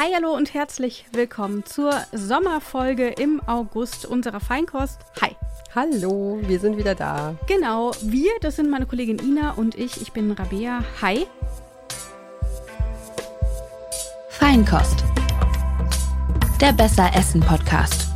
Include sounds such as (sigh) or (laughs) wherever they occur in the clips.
Hi, hallo und herzlich willkommen zur Sommerfolge im August unserer Feinkost. Hi. Hallo, wir sind wieder da. Genau, wir, das sind meine Kollegin Ina und ich. Ich bin Rabea. Hi. Feinkost. Der Besser Essen Podcast.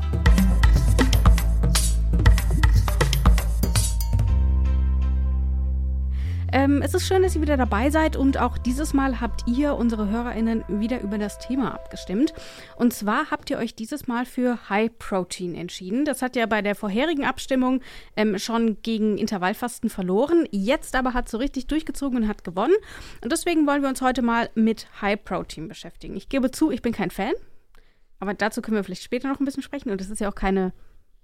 Ähm, es ist schön, dass ihr wieder dabei seid und auch dieses Mal habt ihr, unsere HörerInnen, wieder über das Thema abgestimmt. Und zwar habt ihr euch dieses Mal für High Protein entschieden. Das hat ja bei der vorherigen Abstimmung ähm, schon gegen Intervallfasten verloren. Jetzt aber hat es so richtig durchgezogen und hat gewonnen. Und deswegen wollen wir uns heute mal mit High Protein beschäftigen. Ich gebe zu, ich bin kein Fan. Aber dazu können wir vielleicht später noch ein bisschen sprechen. Und es ist ja auch keine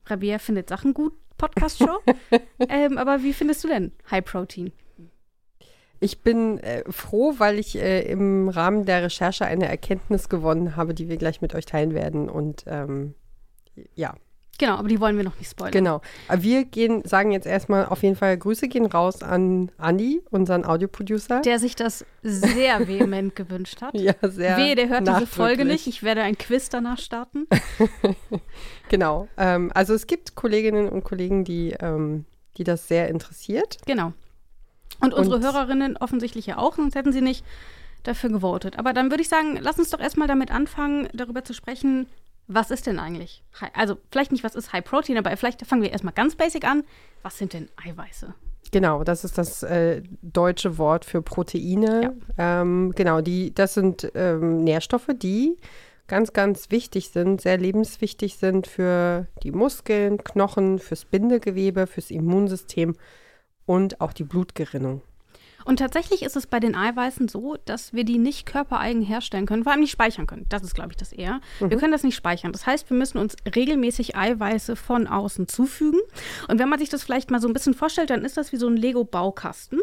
Rabia findet Sachen gut Podcast-Show. (laughs) ähm, aber wie findest du denn High Protein? Ich bin äh, froh, weil ich äh, im Rahmen der Recherche eine Erkenntnis gewonnen habe, die wir gleich mit euch teilen werden. Und ähm, ja. Genau, aber die wollen wir noch nicht spoilern. Genau. Aber wir gehen, sagen jetzt erstmal auf jeden Fall Grüße gehen raus an Andi, unseren Audioproducer. Der sich das sehr (laughs) vehement gewünscht hat. Ja, sehr. Wehe, der hört diese Folge nicht. Ich werde ein Quiz danach starten. (laughs) genau. Ähm, also es gibt Kolleginnen und Kollegen, die, ähm, die das sehr interessiert. Genau. Und unsere und Hörerinnen offensichtlich ja auch, sonst hätten sie nicht dafür gewotet. Aber dann würde ich sagen, lass uns doch erstmal damit anfangen, darüber zu sprechen, was ist denn eigentlich? Also vielleicht nicht, was ist High Protein, aber vielleicht fangen wir erstmal ganz basic an. Was sind denn Eiweiße? Genau, das ist das äh, deutsche Wort für Proteine. Ja. Ähm, genau, die, das sind ähm, Nährstoffe, die ganz, ganz wichtig sind, sehr lebenswichtig sind für die Muskeln, Knochen, fürs Bindegewebe, fürs Immunsystem und auch die Blutgerinnung. Und tatsächlich ist es bei den Eiweißen so, dass wir die nicht körpereigen herstellen können, vor allem nicht speichern können. Das ist, glaube ich, das eher. Mhm. Wir können das nicht speichern. Das heißt, wir müssen uns regelmäßig Eiweiße von außen zufügen. Und wenn man sich das vielleicht mal so ein bisschen vorstellt, dann ist das wie so ein Lego-Baukasten.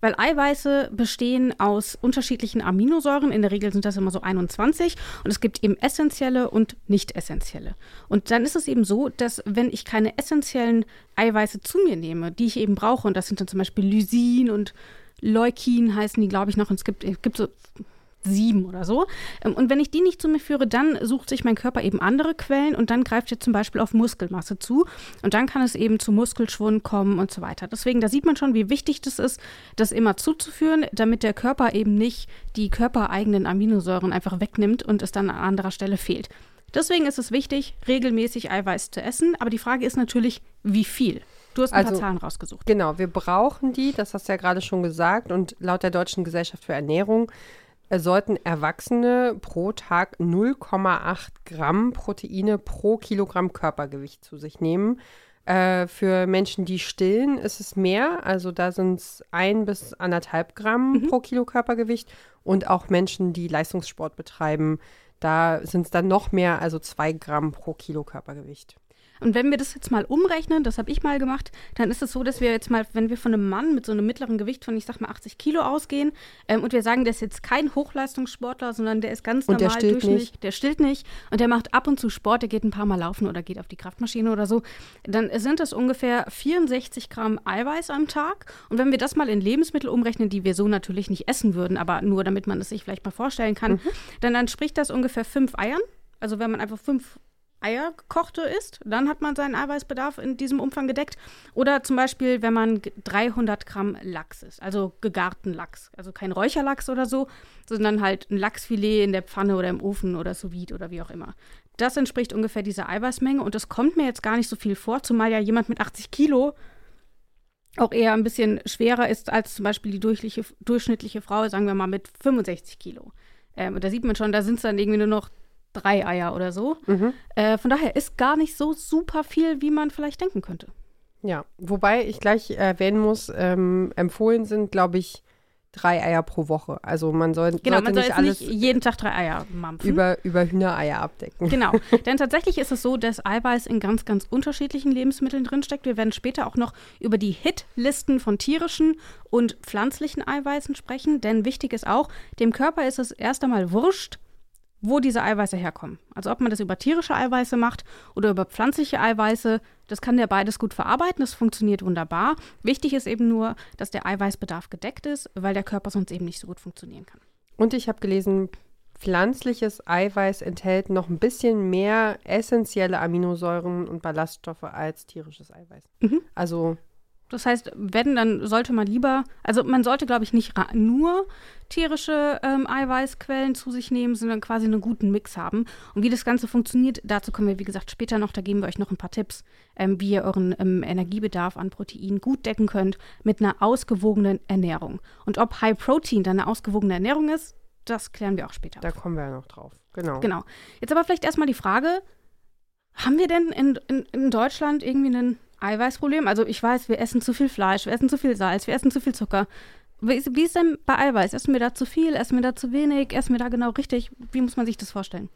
Weil Eiweiße bestehen aus unterschiedlichen Aminosäuren. In der Regel sind das immer so 21. Und es gibt eben essentielle und nicht essentielle. Und dann ist es eben so, dass wenn ich keine essentiellen Eiweiße zu mir nehme, die ich eben brauche, und das sind dann zum Beispiel Lysin und Leukin heißen die, glaube ich, noch. Es gibt, es gibt so sieben oder so. Ähm, und wenn ich die nicht zu mir führe, dann sucht sich mein Körper eben andere Quellen und dann greift er zum Beispiel auf Muskelmasse zu. Und dann kann es eben zu Muskelschwund kommen und so weiter. Deswegen, da sieht man schon, wie wichtig das ist, das immer zuzuführen, damit der Körper eben nicht die körpereigenen Aminosäuren einfach wegnimmt und es dann an anderer Stelle fehlt. Deswegen ist es wichtig, regelmäßig Eiweiß zu essen. Aber die Frage ist natürlich, wie viel? Du hast ein also, paar Zahlen rausgesucht. Genau, wir brauchen die, das hast du ja gerade schon gesagt. Und laut der Deutschen Gesellschaft für Ernährung äh, sollten Erwachsene pro Tag 0,8 Gramm Proteine pro Kilogramm Körpergewicht zu sich nehmen. Äh, für Menschen, die stillen, ist es mehr. Also da sind es ein bis anderthalb Gramm mhm. pro Kilo Körpergewicht. Und auch Menschen, die Leistungssport betreiben, da sind es dann noch mehr, also zwei Gramm pro Kilo Körpergewicht. Und wenn wir das jetzt mal umrechnen, das habe ich mal gemacht, dann ist es so, dass wir jetzt mal, wenn wir von einem Mann mit so einem mittleren Gewicht von, ich sag mal, 80 Kilo ausgehen ähm, und wir sagen, der ist jetzt kein Hochleistungssportler, sondern der ist ganz und normal der durchschnittlich, der stillt nicht und der macht ab und zu Sport, der geht ein paar Mal laufen oder geht auf die Kraftmaschine oder so, dann sind das ungefähr 64 Gramm Eiweiß am Tag. Und wenn wir das mal in Lebensmittel umrechnen, die wir so natürlich nicht essen würden, aber nur damit man es sich vielleicht mal vorstellen kann, mhm. dann entspricht das ungefähr fünf Eiern. Also wenn man einfach fünf Eier gekochte isst, dann hat man seinen Eiweißbedarf in diesem Umfang gedeckt. Oder zum Beispiel, wenn man 300 Gramm Lachs isst, also gegarten Lachs. Also kein Räucherlachs oder so, sondern halt ein Lachsfilet in der Pfanne oder im Ofen oder sous vide oder wie auch immer. Das entspricht ungefähr dieser Eiweißmenge und das kommt mir jetzt gar nicht so viel vor, zumal ja jemand mit 80 Kilo auch eher ein bisschen schwerer ist als zum Beispiel die durchschnittliche Frau, sagen wir mal mit 65 Kilo. Ähm, und da sieht man schon, da sind es dann irgendwie nur noch drei Eier oder so. Mhm. Äh, von daher ist gar nicht so super viel, wie man vielleicht denken könnte. Ja, wobei ich gleich erwähnen muss, ähm, empfohlen sind, glaube ich, drei Eier pro Woche. Also man soll, genau, sollte man soll nicht alles nicht jeden Tag drei Eier mampfen. Über, über Hühnereier abdecken. Genau, (laughs) denn tatsächlich ist es so, dass Eiweiß in ganz, ganz unterschiedlichen Lebensmitteln drinsteckt. Wir werden später auch noch über die Hitlisten von tierischen und pflanzlichen Eiweißen sprechen, denn wichtig ist auch, dem Körper ist es erst einmal wurscht, wo diese Eiweiße herkommen. Also ob man das über tierische Eiweiße macht oder über pflanzliche Eiweiße, das kann der beides gut verarbeiten, das funktioniert wunderbar. Wichtig ist eben nur, dass der Eiweißbedarf gedeckt ist, weil der Körper sonst eben nicht so gut funktionieren kann. Und ich habe gelesen, pflanzliches Eiweiß enthält noch ein bisschen mehr essentielle Aminosäuren und Ballaststoffe als tierisches Eiweiß. Mhm. Also Das heißt, wenn, dann sollte man lieber, also man sollte, glaube ich, nicht nur tierische ähm, Eiweißquellen zu sich nehmen, sondern quasi einen guten Mix haben. Und wie das Ganze funktioniert, dazu kommen wir, wie gesagt, später noch. Da geben wir euch noch ein paar Tipps, ähm, wie ihr euren ähm, Energiebedarf an Protein gut decken könnt mit einer ausgewogenen Ernährung. Und ob High Protein dann eine ausgewogene Ernährung ist, das klären wir auch später. da kommen wir ja noch drauf. Genau. Genau. Jetzt aber vielleicht erstmal die Frage: Haben wir denn in, in, in Deutschland irgendwie ein Eiweißproblem? Also, ich weiß, wir essen zu viel Fleisch, wir essen zu viel Salz, wir essen zu viel Zucker. Wie ist, wie ist denn bei Eiweiß? Essen wir da zu viel? Essen wir da zu wenig? Essen wir da genau richtig? Wie muss man sich das vorstellen?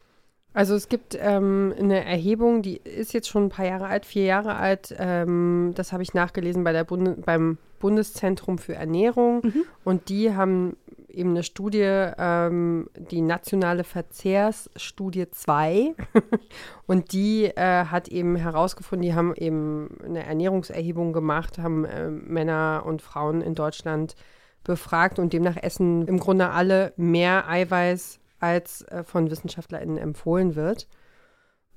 Also es gibt ähm, eine Erhebung, die ist jetzt schon ein paar Jahre alt, vier Jahre alt. Ähm, das habe ich nachgelesen bei der Bunde beim Bundeszentrum für Ernährung. Und die haben eben eine Studie, ähm, die nationale Verzehrsstudie 2. (laughs) und die äh, hat eben herausgefunden, die haben eben eine Ernährungserhebung gemacht, haben äh, Männer und Frauen in Deutschland befragt und demnach essen im Grunde alle mehr Eiweiß als äh, von WissenschaftlerInnen empfohlen wird.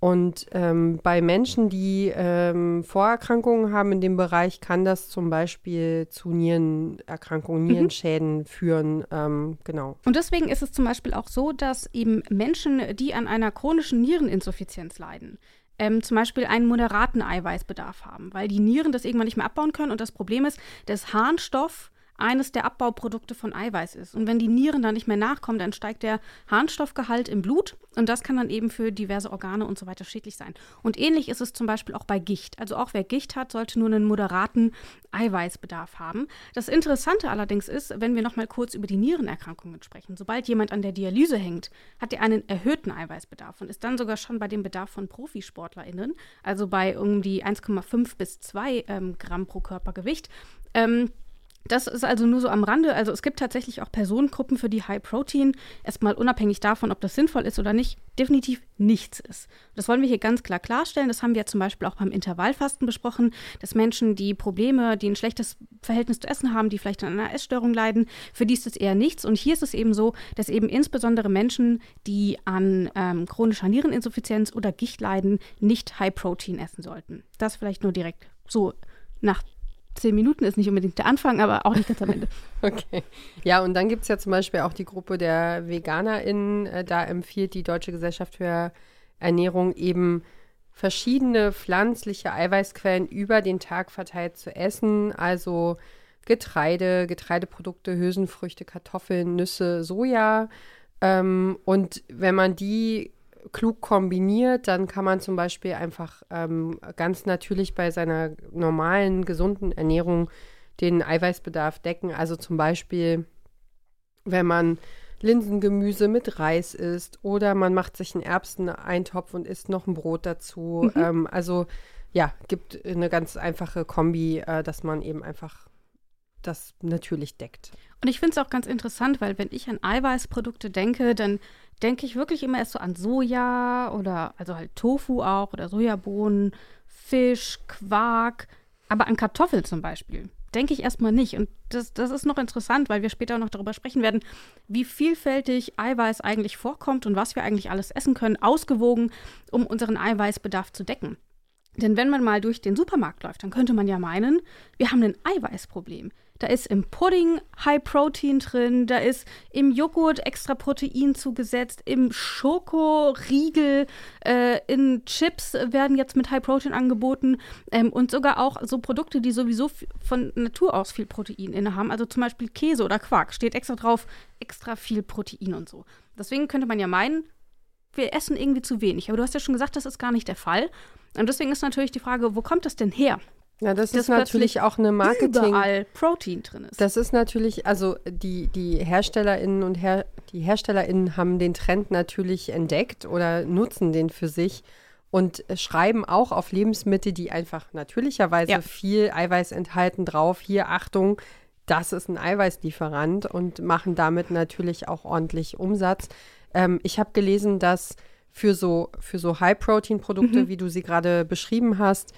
Und ähm, bei Menschen, die ähm, Vorerkrankungen haben in dem Bereich, kann das zum Beispiel zu Nierenerkrankungen, Nierenschäden führen. Ähm, genau. Und deswegen ist es zum Beispiel auch so, dass eben Menschen, die an einer chronischen Niereninsuffizienz leiden, ähm, zum Beispiel einen moderaten Eiweißbedarf haben, weil die Nieren das irgendwann nicht mehr abbauen können. Und das Problem ist, dass Harnstoff eines der Abbauprodukte von Eiweiß ist. Und wenn die Nieren dann nicht mehr nachkommen, dann steigt der Harnstoffgehalt im Blut und das kann dann eben für diverse Organe und so weiter schädlich sein. Und ähnlich ist es zum Beispiel auch bei Gicht. Also auch wer Gicht hat, sollte nur einen moderaten Eiweißbedarf haben. Das Interessante allerdings ist, wenn wir noch mal kurz über die Nierenerkrankungen sprechen. Sobald jemand an der Dialyse hängt, hat er einen erhöhten Eiweißbedarf und ist dann sogar schon bei dem Bedarf von ProfisportlerInnen, also bei um die 1,5 bis 2 ähm, Gramm pro Körpergewicht. Ähm, das ist also nur so am Rande. Also es gibt tatsächlich auch Personengruppen, für die High Protein erstmal unabhängig davon, ob das sinnvoll ist oder nicht, definitiv nichts ist. Das wollen wir hier ganz klar klarstellen. Das haben wir zum Beispiel auch beim Intervallfasten besprochen, dass Menschen, die Probleme, die ein schlechtes Verhältnis zu Essen haben, die vielleicht an einer Essstörung leiden, für die ist es eher nichts. Und hier ist es eben so, dass eben insbesondere Menschen, die an ähm, chronischer Niereninsuffizienz oder Gicht leiden, nicht High Protein essen sollten. Das vielleicht nur direkt so nach zehn Minuten ist nicht unbedingt der Anfang, aber auch nicht ganz am Ende. (laughs) Okay. Ja, und dann gibt es ja zum Beispiel auch die Gruppe der VeganerInnen. Äh, da empfiehlt die Deutsche Gesellschaft für Ernährung eben verschiedene pflanzliche Eiweißquellen über den Tag verteilt zu essen. Also Getreide, Getreideprodukte, Hülsenfrüchte, Kartoffeln, Nüsse, Soja. Ähm, und wenn man die klug kombiniert, dann kann man zum Beispiel einfach ähm, ganz natürlich bei seiner normalen, gesunden Ernährung den Eiweißbedarf decken. Also zum Beispiel, wenn man Linsengemüse mit Reis isst oder man macht sich einen Erbseneintopf und isst noch ein Brot dazu. Ähm, also ja, gibt eine ganz einfache Kombi, äh, dass man eben einfach das natürlich deckt. Und ich finde es auch ganz interessant, weil wenn ich an Eiweißprodukte denke, dann denke ich wirklich immer erst so an Soja oder also halt Tofu auch oder Sojabohnen, Fisch, Quark, aber an Kartoffeln zum Beispiel. Denke ich erstmal nicht. Und das, das ist noch interessant, weil wir später noch darüber sprechen werden, wie vielfältig Eiweiß eigentlich vorkommt und was wir eigentlich alles essen können, ausgewogen, um unseren Eiweißbedarf zu decken. Denn wenn man mal durch den Supermarkt läuft, dann könnte man ja meinen, wir haben ein Eiweißproblem. Da ist im Pudding High Protein drin, da ist im Joghurt extra Protein zugesetzt, im Schokoriegel, äh, in Chips werden jetzt mit High Protein angeboten ähm, und sogar auch so Produkte, die sowieso von Natur aus viel Protein inne haben, also zum Beispiel Käse oder Quark, steht extra drauf, extra viel Protein und so. Deswegen könnte man ja meinen, wir essen irgendwie zu wenig. Aber du hast ja schon gesagt, das ist gar nicht der Fall. Und deswegen ist natürlich die Frage, wo kommt das denn her? Ja, das, ist natürlich auch eine Marketing. Überall Protein drin ist. Das ist natürlich, also die, die HerstellerInnen und Her die HerstellerInnen haben den Trend natürlich entdeckt oder nutzen den für sich und schreiben auch auf Lebensmittel, die einfach natürlicherweise Ja. viel Eiweiß enthalten, drauf. Hier, Achtung, das ist ein Eiweißlieferant und machen damit natürlich auch ordentlich Umsatz. Ähm, ich habe gelesen, dass für so, für so High-Protein-Produkte, wie du sie gerade beschrieben hast,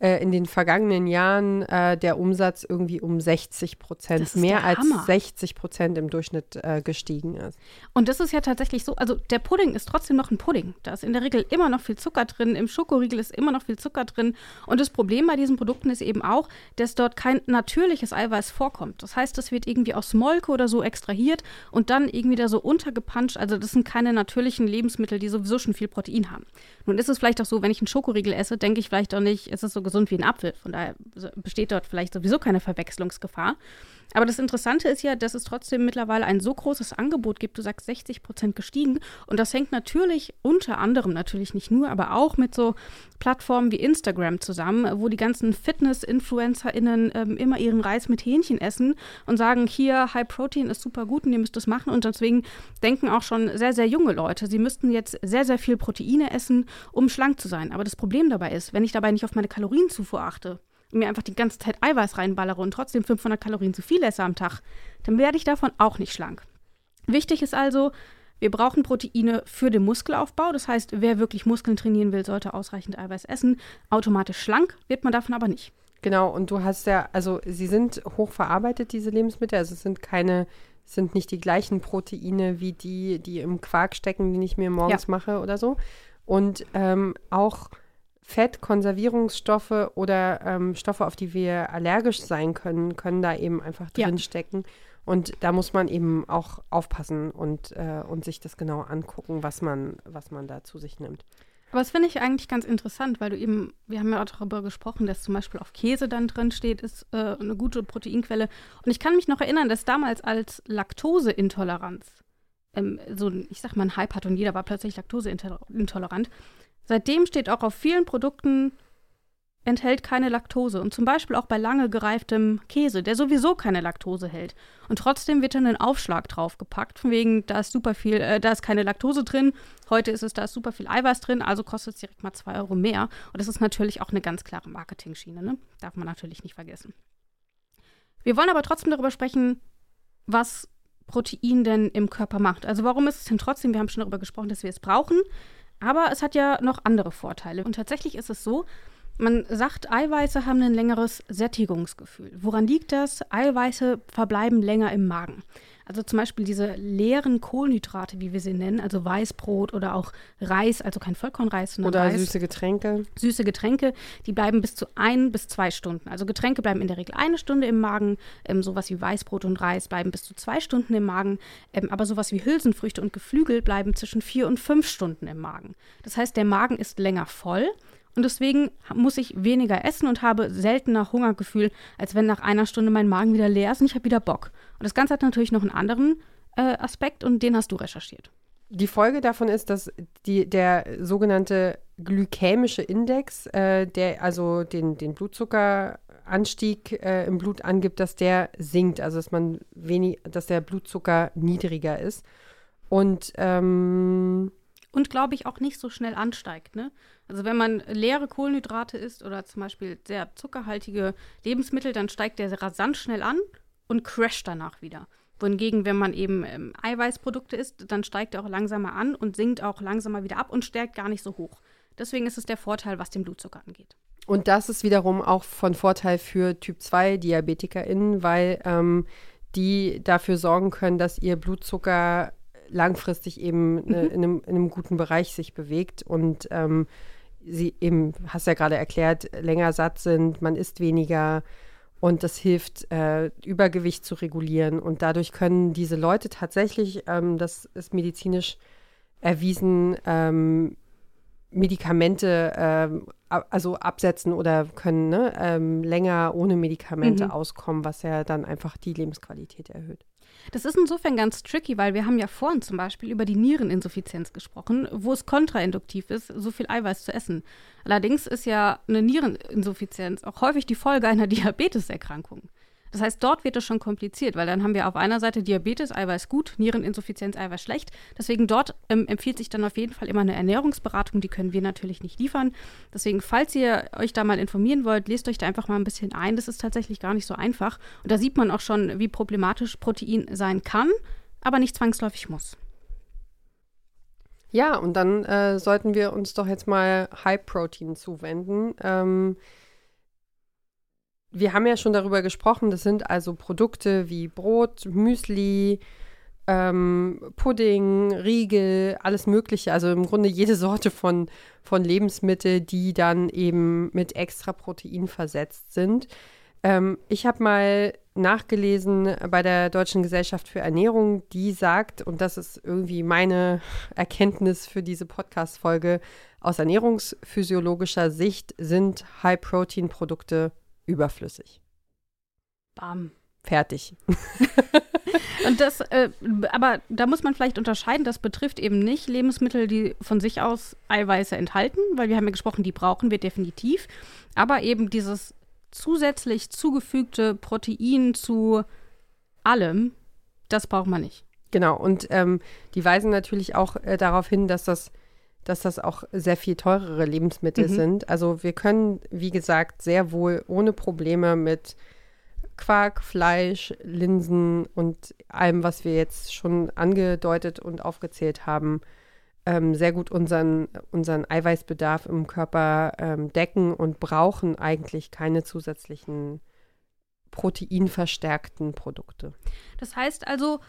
äh, in den vergangenen Jahren äh, der Umsatz irgendwie um 60 Prozent, mehr als Hammer. 60 Prozent im Durchschnitt äh, gestiegen ist. Und das ist ja tatsächlich so, also der Pudding ist trotzdem noch ein Pudding. Da ist in der Regel immer noch viel Zucker drin, im Schokoriegel ist immer noch viel Zucker drin. Und das Problem bei diesen Produkten ist eben auch, dass dort kein natürliches Eiweiß vorkommt. Das heißt, das wird irgendwie aus Molke oder so extrahiert und dann irgendwie da so untergepanscht. Also das sind keine natürlichen Lebensmittel, die sowieso schon viel Protein haben. Nun ist es vielleicht auch so, wenn ich einen Schokoriegel esse, denke ich vielleicht auch nicht, es ist so gesund wie ein Apfel. Von daher besteht dort vielleicht sowieso keine Verwechslungsgefahr. Aber das Interessante ist ja, dass es trotzdem mittlerweile ein so großes Angebot gibt. Du sagst 60 Prozent gestiegen. Und das hängt natürlich unter anderem, natürlich nicht nur, aber auch mit so Plattformen wie Instagram zusammen, wo die ganzen Fitness-InfluencerInnen ähm, immer ihren Reis mit Hähnchen essen und sagen, hier, High Protein ist super gut und ihr müsst das machen. Und deswegen denken auch schon sehr, sehr junge Leute, sie müssten jetzt sehr, sehr viel Proteine essen, um schlank zu sein. Aber das Problem dabei ist, wenn ich dabei nicht auf meine Kalorienzufuhr achte, mir einfach die ganze Zeit Eiweiß reinballere und trotzdem 500 Kalorien zu viel esse am Tag, dann werde ich davon auch nicht schlank. Wichtig ist also, wir brauchen Proteine für den Muskelaufbau. Das heißt, wer wirklich Muskeln trainieren will, sollte ausreichend Eiweiß essen. Automatisch schlank wird man davon aber nicht. Genau, und du hast ja, also sie sind hochverarbeitet, diese Lebensmittel. Also es sind keine, es sind nicht die gleichen Proteine wie die, die im Quark stecken, die ich mir morgens ja. mache oder so. Und ähm, auch Fett, Konservierungsstoffe oder ähm, Stoffe, auf die wir allergisch sein können, können da eben einfach drin stecken. Und da muss man eben auch aufpassen und, äh, und sich das genau angucken, was man, was man da zu sich nimmt. Aber das finde ich eigentlich ganz interessant, weil du eben, wir haben ja auch darüber gesprochen, dass zum Beispiel auf Käse dann drin steht, ist äh, eine gute Proteinquelle. Und ich kann mich noch erinnern, dass damals als Laktoseintoleranz, ähm, so ich sag mal, ein Hype hat und jeder war plötzlich Laktoseintolerant, Seitdem steht auch auf vielen Produkten, enthält keine Laktose. Und zum Beispiel auch bei lange gereiftem Käse, der sowieso keine Laktose hält. Und trotzdem wird dann ein Aufschlag draufgepackt, von wegen, da ist super viel, äh, da ist keine Laktose drin. Heute ist es, da ist super viel Eiweiß drin, also kostet es direkt mal zwei Euro mehr. Und das ist natürlich auch eine ganz klare Marketing-Schiene, ne? Darf man natürlich nicht vergessen. Wir wollen aber trotzdem darüber sprechen, was Protein denn im Körper macht. Also warum ist es denn trotzdem, wir haben schon darüber gesprochen, dass wir es brauchen, aber es hat ja noch andere Vorteile. Und tatsächlich ist es so, man sagt, Eiweiße haben ein längeres Sättigungsgefühl. Woran liegt das? Eiweiße verbleiben länger im Magen. Also zum Beispiel diese leeren Kohlenhydrate, wie wir sie nennen, also Weißbrot oder auch Reis, also kein Vollkornreis, sondern Oder Reis. süße Getränke. Süße Getränke, die bleiben bis zu ein bis zwei Stunden. Also Getränke bleiben in der Regel eine Stunde im Magen, ähm, sowas wie Weißbrot und Reis bleiben bis zu zwei Stunden im Magen, ähm, aber sowas wie Hülsenfrüchte und Geflügel bleiben zwischen vier und fünf Stunden im Magen. Das heißt, der Magen ist länger voll und deswegen muss ich weniger essen und habe seltener Hungergefühl, als wenn nach einer Stunde mein Magen wieder leer ist und ich habe wieder Bock. Und das Ganze hat natürlich noch einen anderen äh, Aspekt und den hast du recherchiert. Die Folge davon ist, dass die, der sogenannte glykämische Index, äh, der also den, den Blutzuckeranstieg äh, im Blut angibt, dass der sinkt, also dass man wenig, dass der Blutzucker niedriger ist. Und ähm, und glaube ich auch nicht so schnell ansteigt. Ne? Also wenn man leere Kohlenhydrate isst oder zum Beispiel sehr zuckerhaltige Lebensmittel, dann steigt der rasant schnell an und crasht danach wieder. Wohingegen, wenn man eben ähm, Eiweißprodukte isst, dann steigt er auch langsamer an und sinkt auch langsamer wieder ab und stärkt gar nicht so hoch. Deswegen ist es der Vorteil, was den Blutzucker angeht. Und das ist wiederum auch von Vorteil für Typ 2 DiabetikerInnen, weil ähm, die dafür sorgen können, dass ihr Blutzucker langfristig eben ne, mhm. in, einem, in, einem, guten Bereich sich bewegt und ähm, sie eben, hast ja gerade erklärt, länger satt sind, man isst weniger und das hilft, äh, Übergewicht zu regulieren. Und dadurch können diese Leute tatsächlich, ähm, das ist medizinisch erwiesen, ähm, Medikamente ähm, also absetzen oder können ne, ähm, länger ohne Medikamente mhm. auskommen, was ja dann einfach die Lebensqualität erhöht. Das ist insofern ganz tricky, weil wir haben ja vorhin zum Beispiel über die Niereninsuffizienz gesprochen, wo es kontrainduktiv ist, so viel Eiweiß zu essen. Allerdings ist ja eine Niereninsuffizienz auch häufig die Folge einer (laughs) Diabeteserkrankung. Das heißt, dort wird es schon kompliziert, weil dann haben wir auf einer Seite Diabetes, Eiweiß gut, Niereninsuffizienz, Eiweiß schlecht. Deswegen dort ähm, empfiehlt sich dann auf jeden Fall immer eine Ernährungsberatung, die können wir natürlich nicht liefern. Deswegen, falls ihr euch da mal informieren wollt, lest euch da einfach mal ein bisschen ein. Das ist tatsächlich gar nicht so einfach. Und da sieht man auch schon, wie problematisch Protein sein kann, aber nicht zwangsläufig muss. Ja, und dann äh, sollten wir uns doch jetzt mal High Protein zuwenden. Ähm, wir haben ja schon darüber gesprochen, das sind also Produkte wie Brot, Müsli, ähm, Pudding, Riegel, alles Mögliche. Also im Grunde jede (laughs) Sorte von, von Lebensmittel, die dann eben mit extra Protein versetzt sind. Ähm, ich habe mal nachgelesen bei der Deutschen Gesellschaft für Ernährung, die sagt, und das ist irgendwie meine (laughs) Erkenntnis für diese Podcast-Folge, aus ernährungsphysiologischer Sicht sind High-Protein-Produkte überflüssig. Bam. Fertig. (laughs) Und das, äh, aber da muss man vielleicht unterscheiden, das betrifft eben nicht Lebensmittel, die von sich aus Eiweiße enthalten, weil wir haben ja gesprochen, die brauchen wir definitiv. Aber eben dieses zusätzlich zugefügte Protein zu allem, das braucht man nicht. Genau, und ähm, die weisen natürlich auch äh, darauf hin, dass das, dass das auch sehr viel teurere Lebensmittel mhm. sind. Also wir können, wie gesagt, sehr wohl ohne Probleme mit Quark, Fleisch, Linsen und allem, was wir jetzt schon angedeutet und aufgezählt haben, ähm, sehr gut unseren, unseren Eiweißbedarf im Körper ähm, decken und brauchen eigentlich keine zusätzlichen proteinverstärkten Produkte. Das heißt also,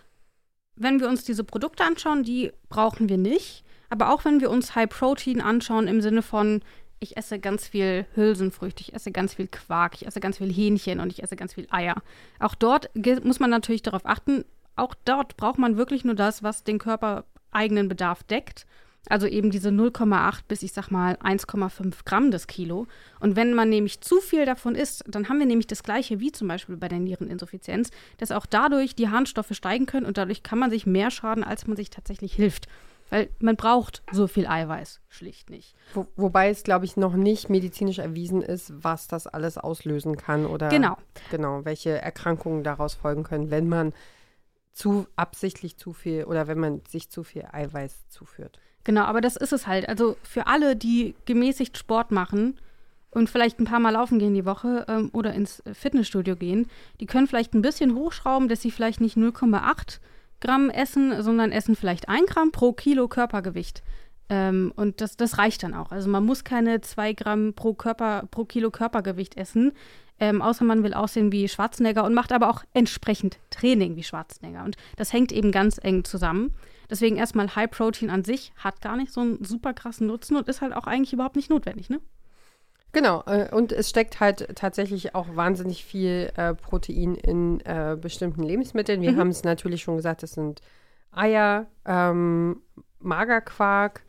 wenn wir uns diese Produkte anschauen, die brauchen wir nicht. Aber auch wenn wir uns High Protein anschauen im Sinne von, ich esse ganz viel Hülsenfrüchte, ich esse ganz viel Quark, ich esse ganz viel Hähnchen und ich esse ganz viel Eier. Auch dort muss man natürlich darauf achten, auch dort braucht man wirklich nur das, was den Körper eigenen Bedarf deckt. Also eben diese 0,8 bis ich sag mal 1,5 Gramm des Kilo. Und wenn man nämlich zu viel davon isst, dann haben wir nämlich das gleiche wie zum Beispiel bei der Niereninsuffizienz, dass auch dadurch die Harnstoffe steigen können und dadurch kann man sich mehr schaden, als man sich tatsächlich hilft. Weil man braucht so viel Eiweiß schlicht nicht. Wo, wobei es, glaube ich, noch nicht medizinisch erwiesen ist, was das alles auslösen kann oder genau. genau, welche Erkrankungen daraus folgen können, wenn man zu absichtlich zu viel oder wenn man sich zu viel Eiweiß zuführt. Genau, aber das ist es halt. Also für alle, die gemäßigt Sport machen und vielleicht ein paar Mal laufen gehen die Woche ähm, oder ins Fitnessstudio gehen, die können vielleicht ein bisschen hochschrauben, dass sie vielleicht nicht 0,8 Gramm essen, sondern essen vielleicht ein Gramm pro Kilo Körpergewicht. Ähm, und das, das reicht dann auch. Also man muss keine zwei Gramm pro, Körper, pro Kilo Körpergewicht essen, ähm, außer man will aussehen wie Schwarzenegger und macht aber auch entsprechend Training wie Schwarzenegger. Und das hängt eben ganz eng zusammen. Deswegen erstmal High Protein an sich hat gar nicht so einen super krassen Nutzen und ist halt auch eigentlich überhaupt nicht notwendig, ne? Genau, äh, und es steckt halt tatsächlich auch wahnsinnig viel äh, Protein in äh, bestimmten Lebensmitteln. Wir mhm. haben es natürlich schon gesagt, das sind Eier, ähm, Magerquark,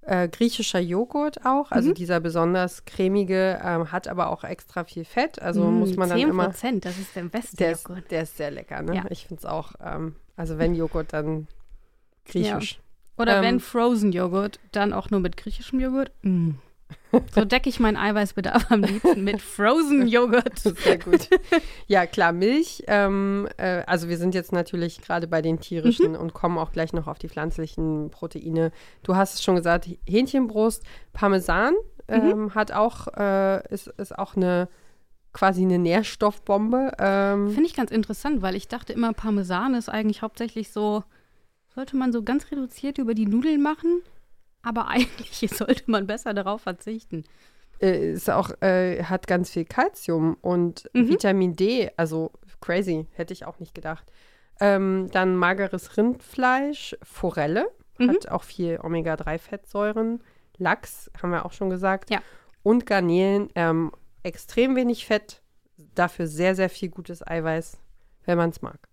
äh, griechischer Joghurt auch, also mhm. dieser besonders cremige, ähm, hat aber auch extra viel Fett. Also mm, muss man dann 10%, immer. Prozent, das ist der beste der Joghurt. Ist, der ist sehr lecker, ne? Ja. Ich finde es auch. Ähm, also wenn Joghurt, dann griechisch. Ja. Oder ähm, wenn Frozen Joghurt, dann auch nur mit griechischem Joghurt. Mm. So decke ich meinen Eiweißbedarf am liebsten mit Frozen Joghurt. (laughs) Sehr gut. Ja, klar, Milch. Ähm, äh, also wir sind jetzt natürlich gerade bei den tierischen mhm. und kommen auch gleich noch auf die pflanzlichen Proteine. Du hast es schon gesagt, Hähnchenbrust, Parmesan mhm. ähm, mhm. hat auch, äh, ist, ist auch eine quasi eine Nährstoffbombe. Ähm, Finde ich ganz interessant, weil ich dachte immer, Parmesan ist eigentlich hauptsächlich so, sollte man so ganz reduziert über die Nudeln machen. Aber (laughs) eigentlich sollte man besser darauf verzichten. Äh, ist auch, äh, hat ganz viel Kalzium und mhm. Vitamin D. Also crazy, hätte ich auch nicht gedacht. Ähm, dann mageres Rindfleisch, Forelle, mhm. hat auch viel Omega-3-Fettsäuren. Lachs, haben wir auch schon gesagt. Ja. Und Garnelen, ähm, extrem wenig Fett, dafür sehr, sehr viel gutes Eiweiß, wenn man es mag.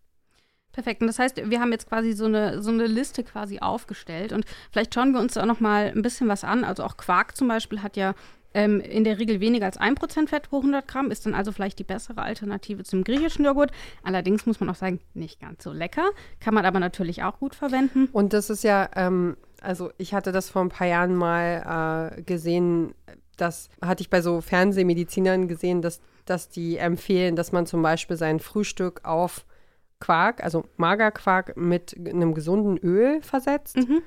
Perfekt. Und das heißt, wir haben jetzt quasi so eine, so eine Liste quasi aufgestellt. Und vielleicht schauen wir uns da noch mal ein bisschen was an. Also auch Quark zum Beispiel hat ja ähm, in der Regel weniger als 1% Fett pro 100 Gramm, ist dann also vielleicht die bessere Alternative zum griechischen Joghurt. Allerdings muss man auch sagen, nicht ganz so lecker. Kann man aber natürlich auch gut verwenden. Und das ist ja, ähm, also ich hatte das vor ein paar Jahren mal äh, gesehen, das hatte ich bei so Fernsehmedizinern gesehen, dass, dass die empfehlen, dass man zum Beispiel sein Frühstück auf Quark, also Magerquark mit einem gesunden Öl versetzt, mhm.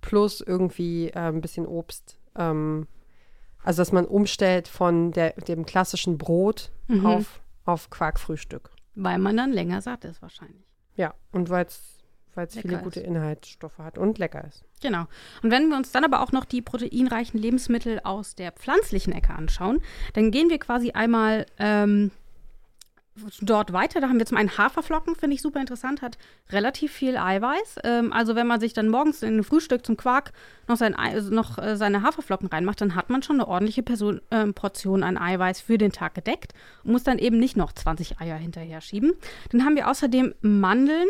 plus irgendwie äh, ein bisschen Obst. Ähm, also, dass man umstellt von der, dem klassischen Brot mhm. auf, auf Quarkfrühstück. Weil man dann länger satt ist, wahrscheinlich. Ja, und weil es viele gute Inhaltsstoffe hat und lecker ist. Genau. Und wenn wir uns dann aber auch noch die proteinreichen Lebensmittel aus der pflanzlichen Ecke anschauen, dann gehen wir quasi einmal ähm, dort weiter. Da haben wir zum einen Haferflocken, finde ich super interessant, hat relativ viel Eiweiß. Ähm, also wenn man sich dann morgens in ein Frühstück zum Quark noch, sein, also noch äh, seine Haferflocken reinmacht, dann hat man schon eine ordentliche Person, äh, Portion an Eiweiß für den Tag gedeckt und muss dann eben nicht noch 20 Eier hinterher schieben. Dann haben wir außerdem Mandeln.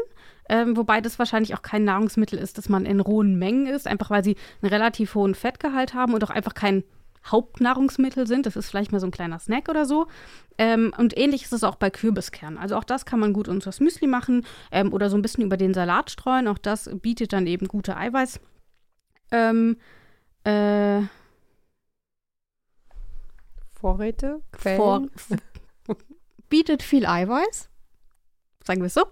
Ähm, wobei das wahrscheinlich auch kein Nahrungsmittel ist, das man in rohen Mengen isst, einfach weil sie einen relativ hohen Fettgehalt haben und auch einfach kein Hauptnahrungsmittel sind. Das ist vielleicht mal so ein kleiner Snack oder so. Ähm, und ähnlich ist es auch bei Kürbiskernen. Also auch das kann man gut unter das Müsli machen ähm, oder so ein bisschen über den Salat streuen. Auch das bietet dann eben gute Eiweiß. Ähm, äh, Vorräte, Quellen. Vor, (laughs) bietet viel Eiweiß. Sagen wir es so.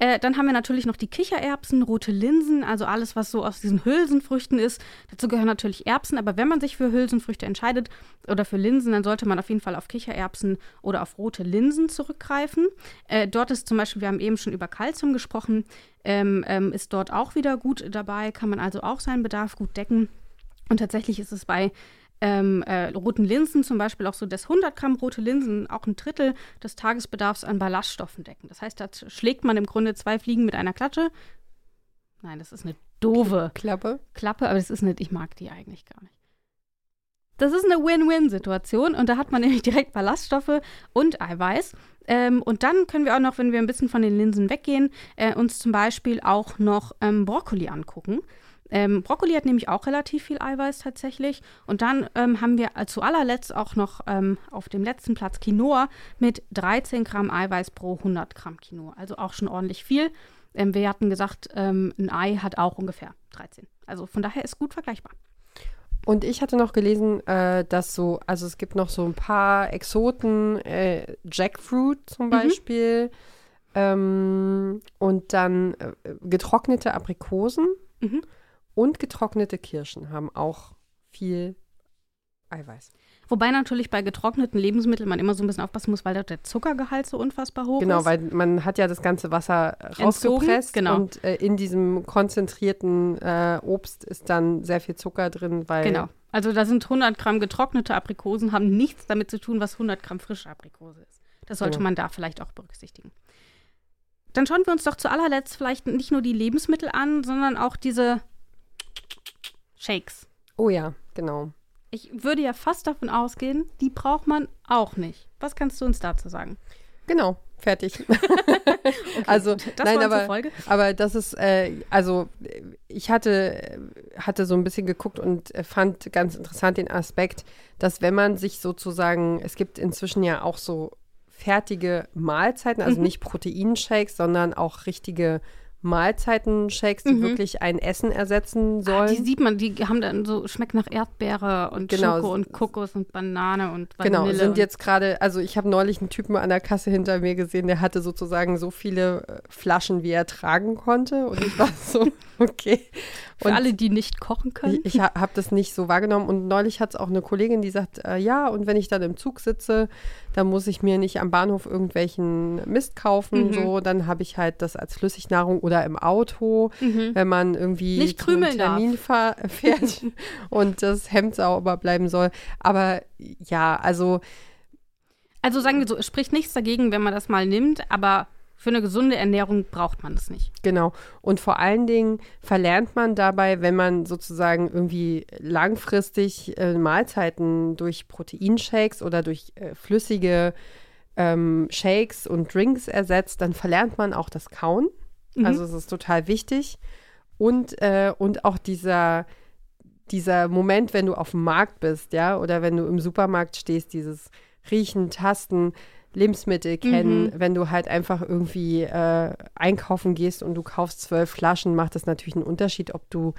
Äh, dann haben wir natürlich noch die Kichererbsen, rote Linsen, also alles, was so aus diesen Hülsenfrüchten ist. Dazu gehören natürlich Erbsen, aber wenn man sich für Hülsenfrüchte entscheidet oder für Linsen, dann sollte man auf jeden Fall auf Kichererbsen oder auf rote Linsen zurückgreifen. Äh, dort ist zum Beispiel, wir haben eben schon über Kalzium gesprochen, ähm, ähm, ist dort auch wieder gut dabei, kann man also auch seinen Bedarf gut decken. Und tatsächlich ist es bei ähm, äh, roten Linsen zum Beispiel auch so, dass 100 Gramm rote Linsen auch ein Drittel des Tagesbedarfs an Ballaststoffen decken. Das heißt, da schlägt man im Grunde zwei Fliegen mit einer Klatsche. Nein, das ist eine doofe Klappe. Klappe, aber das ist nicht, ich mag die eigentlich gar nicht. Das ist eine Win-Win-Situation und da hat man (laughs) nämlich direkt Ballaststoffe und Eiweiß. Ähm, und dann können wir auch noch, wenn wir ein bisschen von den Linsen weggehen, äh, uns zum Beispiel auch noch ähm, Brokkoli angucken. Ähm, Brokkoli hat nämlich auch relativ viel Eiweiß tatsächlich. Und dann ähm, haben wir zu allerletzt auch noch ähm, auf dem letzten Platz Quinoa mit 13 Gramm Eiweiß pro 100 Gramm Quinoa. Also auch schon ordentlich viel. Ähm, wir hatten gesagt, ähm, ein Ei hat auch ungefähr 13. Also von daher ist gut vergleichbar. Und ich hatte noch gelesen, äh, dass so, also es gibt noch so ein paar Exoten, äh, Jackfruit zum Mhm. Beispiel, ähm, und dann äh, getrocknete Aprikosen Mhm. Und getrocknete Kirschen haben auch viel Eiweiß. Wobei natürlich bei getrockneten Lebensmitteln man immer so ein bisschen aufpassen muss, weil dort der Zuckergehalt so unfassbar hoch Genau, ist. weil man hat ja das ganze Wasser rausgepresst genau. und äh, in diesem konzentrierten äh, Obst ist dann sehr viel Zucker drin, weil Genau. Also da sind 100 Gramm getrocknete Aprikosen, haben nichts damit zu tun, was 100 Gramm frische Aprikose ist. Das sollte Genau. man da vielleicht auch berücksichtigen. Dann schauen wir uns doch zu allerletzt vielleicht nicht nur die Lebensmittel an, sondern auch diese Shakes. Oh ja, genau. Ich würde ja fast davon ausgehen, die braucht man auch nicht. Was kannst du uns dazu sagen? Genau, fertig. (laughs) (laughs) also, Das nein, aber, Folge. aber das ist, äh, also ich hatte, hatte so ein bisschen geguckt und fand ganz interessant den Aspekt, dass wenn man sich sozusagen, es gibt inzwischen ja auch so fertige Mahlzeiten, also Mhm. nicht Proteinshakes, sondern auch richtige Mahlzeiten-Shakes, die Mhm. wirklich ein Essen ersetzen Ah, sollen. die sieht man, die haben dann so, schmeckt nach Erdbeere und Genau. Schoko und Kokos und Banane und Vanille. Genau, sind und jetzt gerade, also ich habe neulich einen Typen an der Kasse hinter mir gesehen, der hatte sozusagen so viele äh, Flaschen, wie er tragen konnte. Und ich war (laughs) so, okay. Für Und alle, die nicht kochen können. ich, ich ha, habe das nicht so wahrgenommen. Und neulich hat es auch eine Kollegin, die sagt, äh, ja, und wenn ich dann im Zug sitze, dann muss ich mir nicht am Bahnhof irgendwelchen Mist kaufen. Mhm. So, dann habe ich halt das als Flüssignahrung oder im Auto, Mhm. wenn man irgendwie Nicht krümeln darf. Termin fahr, (laughs) fährt (laughs) und das Hemd sauber bleiben soll. Aber ja, also Also sagen wir so, es spricht nichts dagegen, wenn man das mal nimmt, aber für eine gesunde Ernährung braucht man das nicht. Genau. Und vor allen Dingen verlernt man dabei, wenn man sozusagen irgendwie langfristig äh, Mahlzeiten durch Proteinshakes oder durch äh, flüssige ähm, Shakes und Drinks ersetzt, dann verlernt man auch das Kauen. Mhm. Also es ist total wichtig. Und, äh, und auch dieser, dieser Moment, wenn du auf dem Markt bist, ja, oder wenn du im Supermarkt stehst, dieses Riechen, Tasten, Lebensmittel kennen, wenn du halt einfach irgendwie äh, einkaufen gehst und du kaufst zwölf Flaschen, macht das natürlich einen Unterschied, ob du,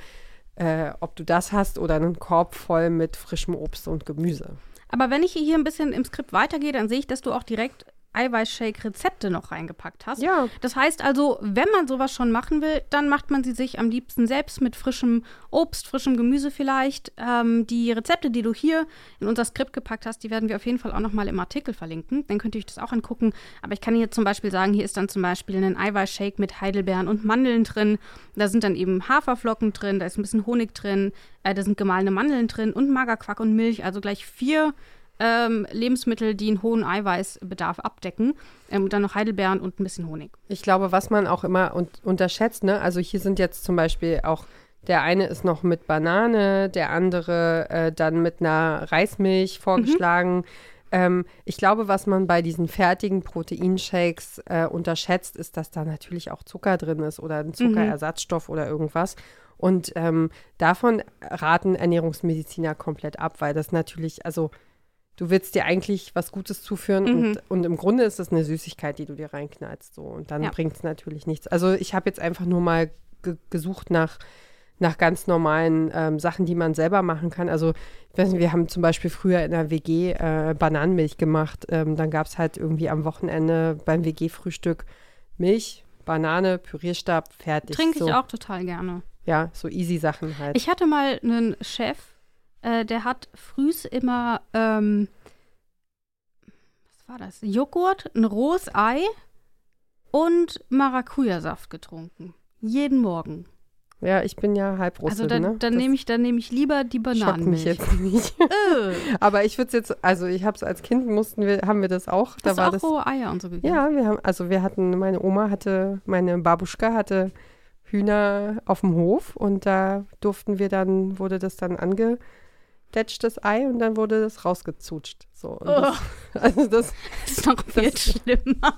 äh, ob du das hast oder einen Korb voll mit frischem Obst und Gemüse. Aber wenn ich hier ein bisschen im Skript weitergehe, dann sehe ich, dass du auch direkt Eiweißshake-Rezepte noch reingepackt hast. Ja. Das heißt also, wenn man sowas schon machen will, dann macht man sie sich am liebsten selbst mit frischem Obst, frischem Gemüse vielleicht. Ähm, die Rezepte, die du hier in unser Skript gepackt hast, die werden wir auf jeden Fall auch nochmal im Artikel verlinken. Dann könnt ihr euch das auch angucken. Aber ich kann hier zum Beispiel sagen, hier ist dann zum Beispiel ein Eiweißshake mit Heidelbeeren und Mandeln drin. Da sind dann eben Haferflocken drin, da ist ein bisschen Honig drin, äh, da sind gemahlene Mandeln drin und Magerquark und Milch. Also gleich vier ähm, Lebensmittel, die einen hohen Eiweißbedarf abdecken. Ähm, und dann noch Heidelbeeren und ein bisschen Honig. Ich glaube, was man auch immer un unterschätzt, ne? Also hier sind jetzt zum Beispiel auch der eine ist noch mit Banane, der andere äh, dann mit einer Reismilch vorgeschlagen. Mhm. Ähm, ich glaube, was man bei diesen fertigen Proteinshakes äh, unterschätzt, ist, dass da natürlich auch Zucker drin ist oder ein Zuckerersatzstoff mhm. oder irgendwas. Und ähm, davon raten Ernährungsmediziner komplett ab, weil das natürlich, also du willst dir eigentlich was Gutes zuführen mhm. und, und, im Grunde ist das eine Süßigkeit, die du dir reinknallst. So. Und dann ja. bringt es natürlich nichts. Also ich habe jetzt einfach nur mal ge gesucht nach nach ganz normalen ähm, Sachen, die man selber machen kann. Also, ich weiß nicht, wir haben zum Beispiel früher in der WG äh, Bananenmilch gemacht. Ähm, dann gab es halt irgendwie am Wochenende beim WG-Frühstück Milch, Banane, Pürierstab, fertig. Trinke so. ich auch total gerne. Ja, so easy Sachen halt. Ich hatte mal einen Chef, äh, der hat frühs immer, ähm, was war das? Joghurt, ein rohes Ei und Maracuja-Saft getrunken. Jeden Morgen. Ja, ich bin ja Halbrusse. Also dann, ne? dann nehme ich, nehm ich lieber die Bananenmilch. Mich jetzt nicht. Äh. (laughs) Aber ich würde es jetzt, also ich habe es als Kind mussten wir, haben wir das auch. Da Hast war du auch das, rohe Eier und so gegeben? Ja, wir haben, also wir hatten, meine Oma hatte, meine Babuschka hatte Hühner auf dem Hof und da durften wir dann, wurde das dann ange das Ei und dann wurde das rausgezutscht. So, oh. das, (laughs) also das, (laughs) das, ist noch viel das, (laughs) schlimmer.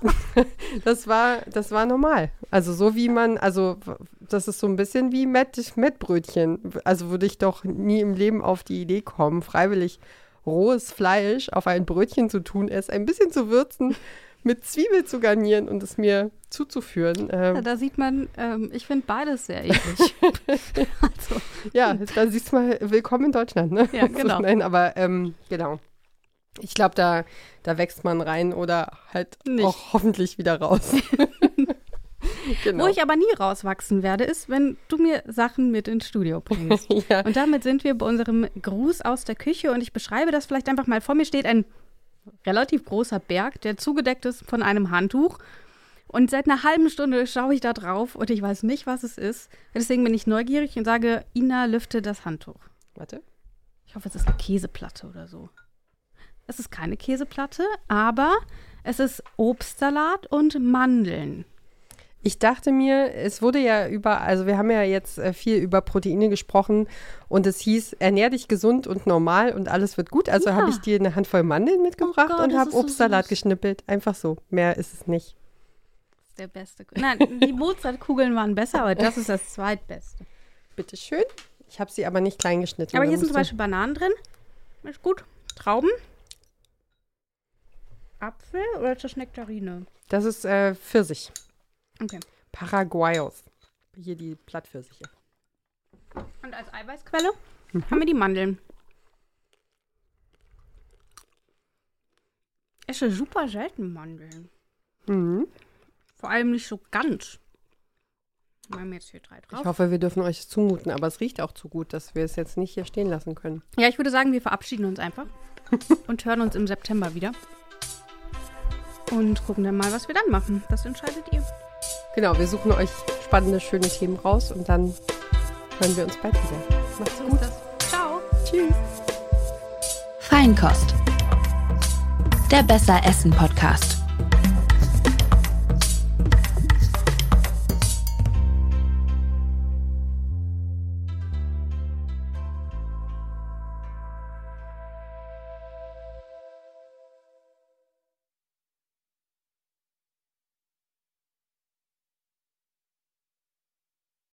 das war, das war normal. Also so wie man, also das ist so ein bisschen wie Mettbrötchen. Also würde ich doch nie im Leben auf die Idee kommen, freiwillig rohes Fleisch auf ein Brötchen zu tun, es ein bisschen zu würzen mit Zwiebel zu garnieren und es mir zuzuführen. Ähm. Ja, da sieht man, ähm, ich finde beides sehr eklig. (laughs) also. Ja, da siehst du mal, willkommen in Deutschland, ne? Ja, genau. Nein, aber ähm, genau. Ich glaube, da, da wächst man rein oder halt Nicht. auch hoffentlich wieder raus. (laughs) genau. Wo ich aber nie rauswachsen werde, ist, wenn du mir Sachen mit ins Studio bringst. (laughs) ja. Und damit sind wir bei unserem Gruß aus der Küche und ich beschreibe das vielleicht einfach mal. Vor mir steht ein relativ großer Berg, der zugedeckt ist von einem Handtuch. Und seit einer halben Stunde schaue ich da drauf und ich weiß nicht, was es ist. Deswegen bin ich neugierig und sage, Ina, lüfte das Handtuch. Warte. Ich hoffe, es ist eine Käseplatte oder so. Es ist keine Käseplatte, aber es ist Obstsalat und Mandeln. Ich dachte mir, es wurde ja über, also wir haben ja jetzt äh, viel über Proteine gesprochen und es hieß, ernähr dich gesund und normal und alles wird gut. Also ja. habe ich dir eine Handvoll Mandeln mitgebracht oh Gott, und habe Obstsalat so geschnippelt. Einfach so. Mehr ist es nicht. Das ist der beste. Nein, die Mozartkugeln waren besser, aber das ist das zweitbeste. Bitteschön. Ich habe sie aber nicht klein geschnitten. Aber hier sind zum Beispiel Bananen drin. Ist gut. Trauben. Apfel oder ist das Nektarine? Das ist äh, Pfirsich. Okay. Paraguayos. Hier die Plattpfirsiche. Und als Eiweißquelle mhm. haben wir die Mandeln. Ich esse super selten Mandeln. Mhm. Vor allem nicht so ganz. Wir haben jetzt hier drei drauf. Ich hoffe, wir dürfen euch zumuten, aber es riecht auch zu gut, dass wir es jetzt nicht hier stehen lassen können. Ja, ich würde sagen, wir verabschieden uns einfach (laughs) und hören uns im September wieder. Und gucken dann mal, was wir dann machen. Das entscheidet ihr. Genau, wir suchen euch spannende, schöne Themen raus und dann hören wir uns bald wieder. Macht's gut. Ciao. Tschüss. Feinkost. Der Besser Essen Podcast.